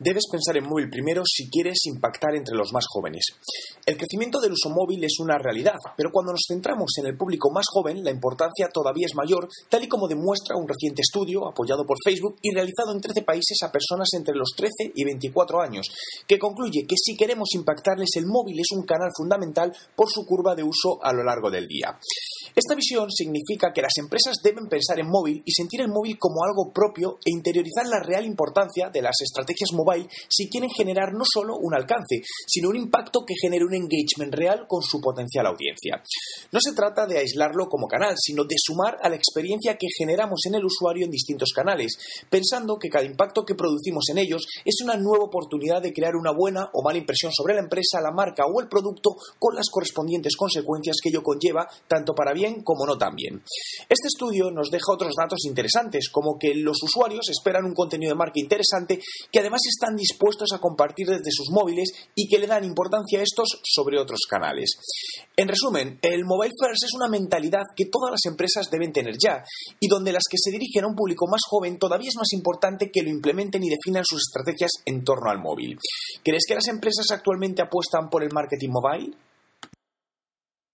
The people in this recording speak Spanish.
Debes pensar en móvil primero si quieres impactar entre los más jóvenes. El crecimiento del uso móvil es una realidad, pero cuando nos centramos en el público más joven, la importancia todavía es mayor, tal y como demuestra un reciente estudio apoyado por Facebook y realizado en 13 países a personas entre los 13 y 24 años, que concluye que si queremos impactarles, el móvil es un canal fundamental por su curva de uso a lo largo del día. Esta visión significa que las empresas deben pensar en móvil y sentir el móvil como algo propio e interiorizar la real importancia de las estrategias mobile si quieren generar no solo un alcance, sino un impacto que genere un engagement real con su potencial audiencia. No se trata de aislarlo como canal, sino de sumar a la experiencia que generamos en el usuario en distintos canales, pensando que cada impacto que producimos en ellos es una nueva oportunidad de crear una buena o mala impresión sobre la empresa, la marca o el producto con las correspondientes consecuencias que ello conlleva tanto para bien como no tan bien. Este estudio nos deja otros datos interesantes, como que los usuarios esperan un contenido de marca interesante que además están dispuestos a compartir desde sus móviles y que le dan importancia a estos sobre otros canales. En resumen, el mobile first es una mentalidad que todas las empresas deben tener ya y donde las que se dirigen a un público más joven todavía es más importante que lo implementen y definan sus estrategias en torno al móvil. ¿Crees que las empresas actualmente apuestan por el marketing mobile?